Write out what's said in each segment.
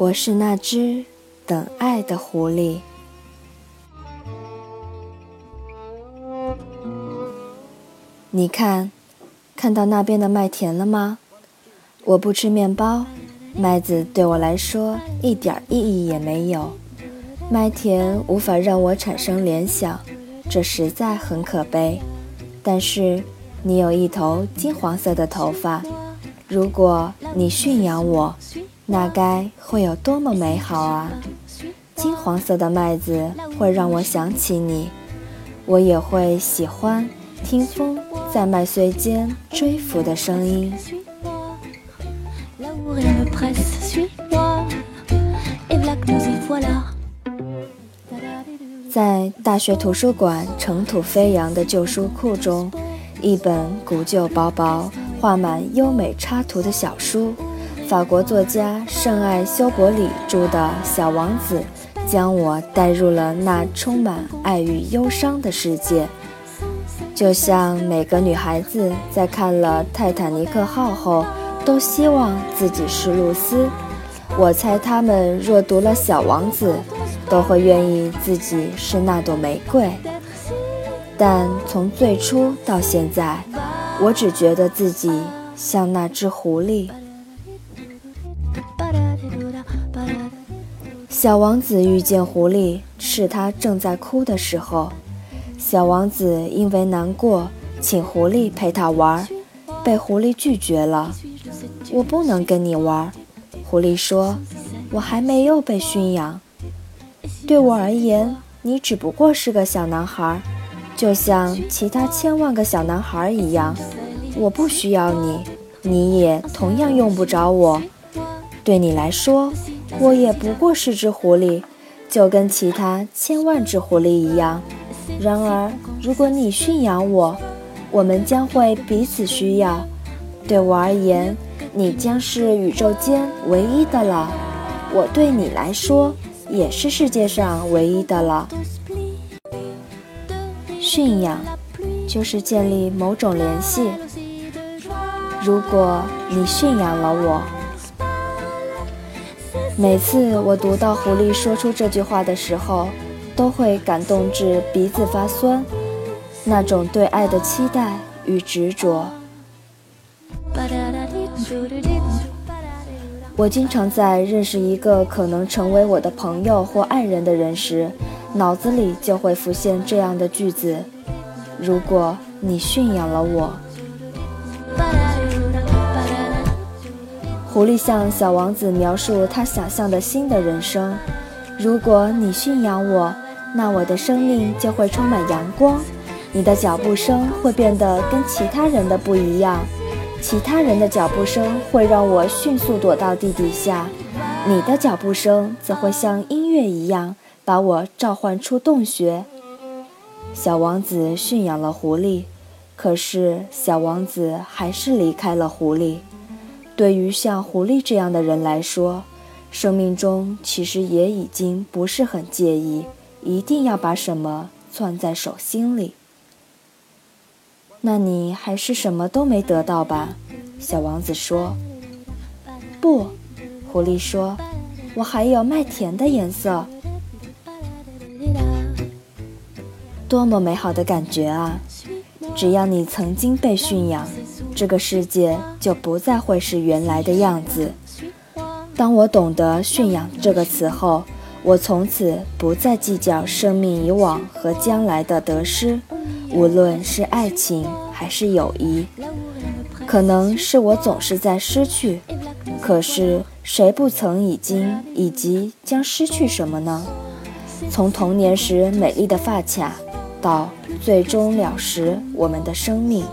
我是那只等爱的狐狸。你看，看到那边的麦田了吗？我不吃面包，麦子对我来说一点意义也没有。麦田无法让我产生联想，这实在很可悲。但是你有一头金黄色的头发，如果你驯养我。那该会有多么美好啊！金黄色的麦子会让我想起你，我也会喜欢听风在麦穗间追拂的声音。在大学图书馆尘土飞扬的旧书库中，一本古旧薄薄、画满优美插图的小书。法国作家圣艾修伯里著的《小王子》，将我带入了那充满爱与忧伤的世界。就像每个女孩子在看了《泰坦尼克号》后，都希望自己是露丝。我猜她们若读了《小王子》，都会愿意自己是那朵玫瑰。但从最初到现在，我只觉得自己像那只狐狸。小王子遇见狐狸，是他正在哭的时候。小王子因为难过，请狐狸陪他玩，被狐狸拒绝了。我不能跟你玩，狐狸说：“我还没有被驯养。对我而言，你只不过是个小男孩，就像其他千万个小男孩一样。我不需要你，你也同样用不着我。对你来说。”我也不过是只狐狸，就跟其他千万只狐狸一样。然而，如果你驯养我，我们将会彼此需要。对我而言，你将是宇宙间唯一的了；我对你来说，也是世界上唯一的了。驯养，就是建立某种联系。如果你驯养了我。每次我读到狐狸说出这句话的时候，都会感动至鼻子发酸，那种对爱的期待与执着。我经常在认识一个可能成为我的朋友或爱人的人时，脑子里就会浮现这样的句子：如果你驯养了我。狐狸向小王子描述他想象的新的人生：如果你驯养我，那我的生命就会充满阳光。你的脚步声会变得跟其他人的不一样，其他人的脚步声会让我迅速躲到地底下，你的脚步声则会像音乐一样把我召唤出洞穴。小王子驯养了狐狸，可是小王子还是离开了狐狸。对于像狐狸这样的人来说，生命中其实也已经不是很介意，一定要把什么攥在手心里。那你还是什么都没得到吧？小王子说。不，狐狸说，我还有麦田的颜色。多么美好的感觉啊！只要你曾经被驯养。这个世界就不再会是原来的样子。当我懂得“驯养”这个词后，我从此不再计较生命以往和将来的得失，无论是爱情还是友谊。可能是我总是在失去，可是谁不曾已经以及将失去什么呢？从童年时美丽的发卡，到最终了时我们的生命。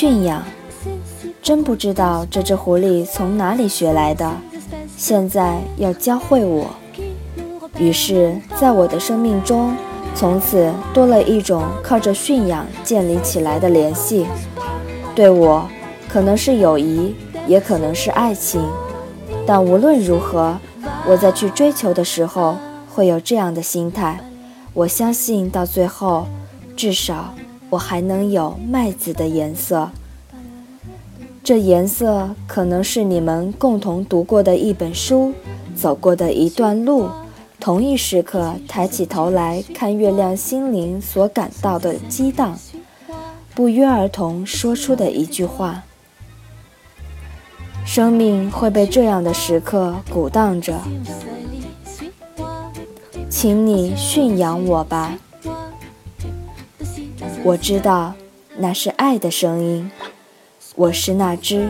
驯养，真不知道这只狐狸从哪里学来的，现在要教会我。于是，在我的生命中，从此多了一种靠着驯养建立起来的联系。对我，可能是友谊，也可能是爱情，但无论如何，我在去追求的时候会有这样的心态。我相信，到最后，至少。我还能有麦子的颜色。这颜色可能是你们共同读过的一本书，走过的一段路，同一时刻抬起头来看月亮，心灵所感到的激荡，不约而同说出的一句话。生命会被这样的时刻鼓荡着，请你驯养我吧。我知道那是爱的声音，我是那只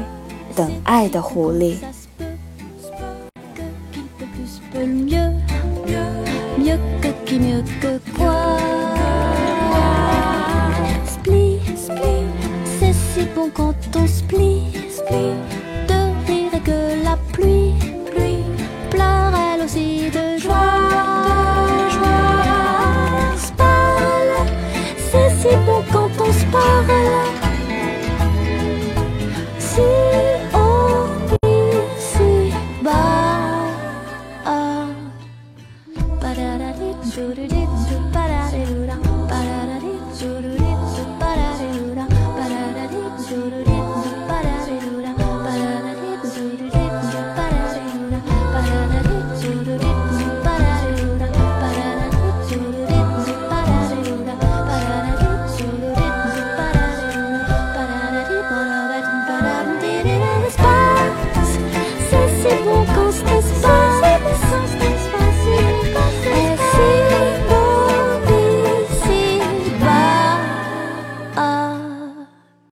等爱的狐狸。do do do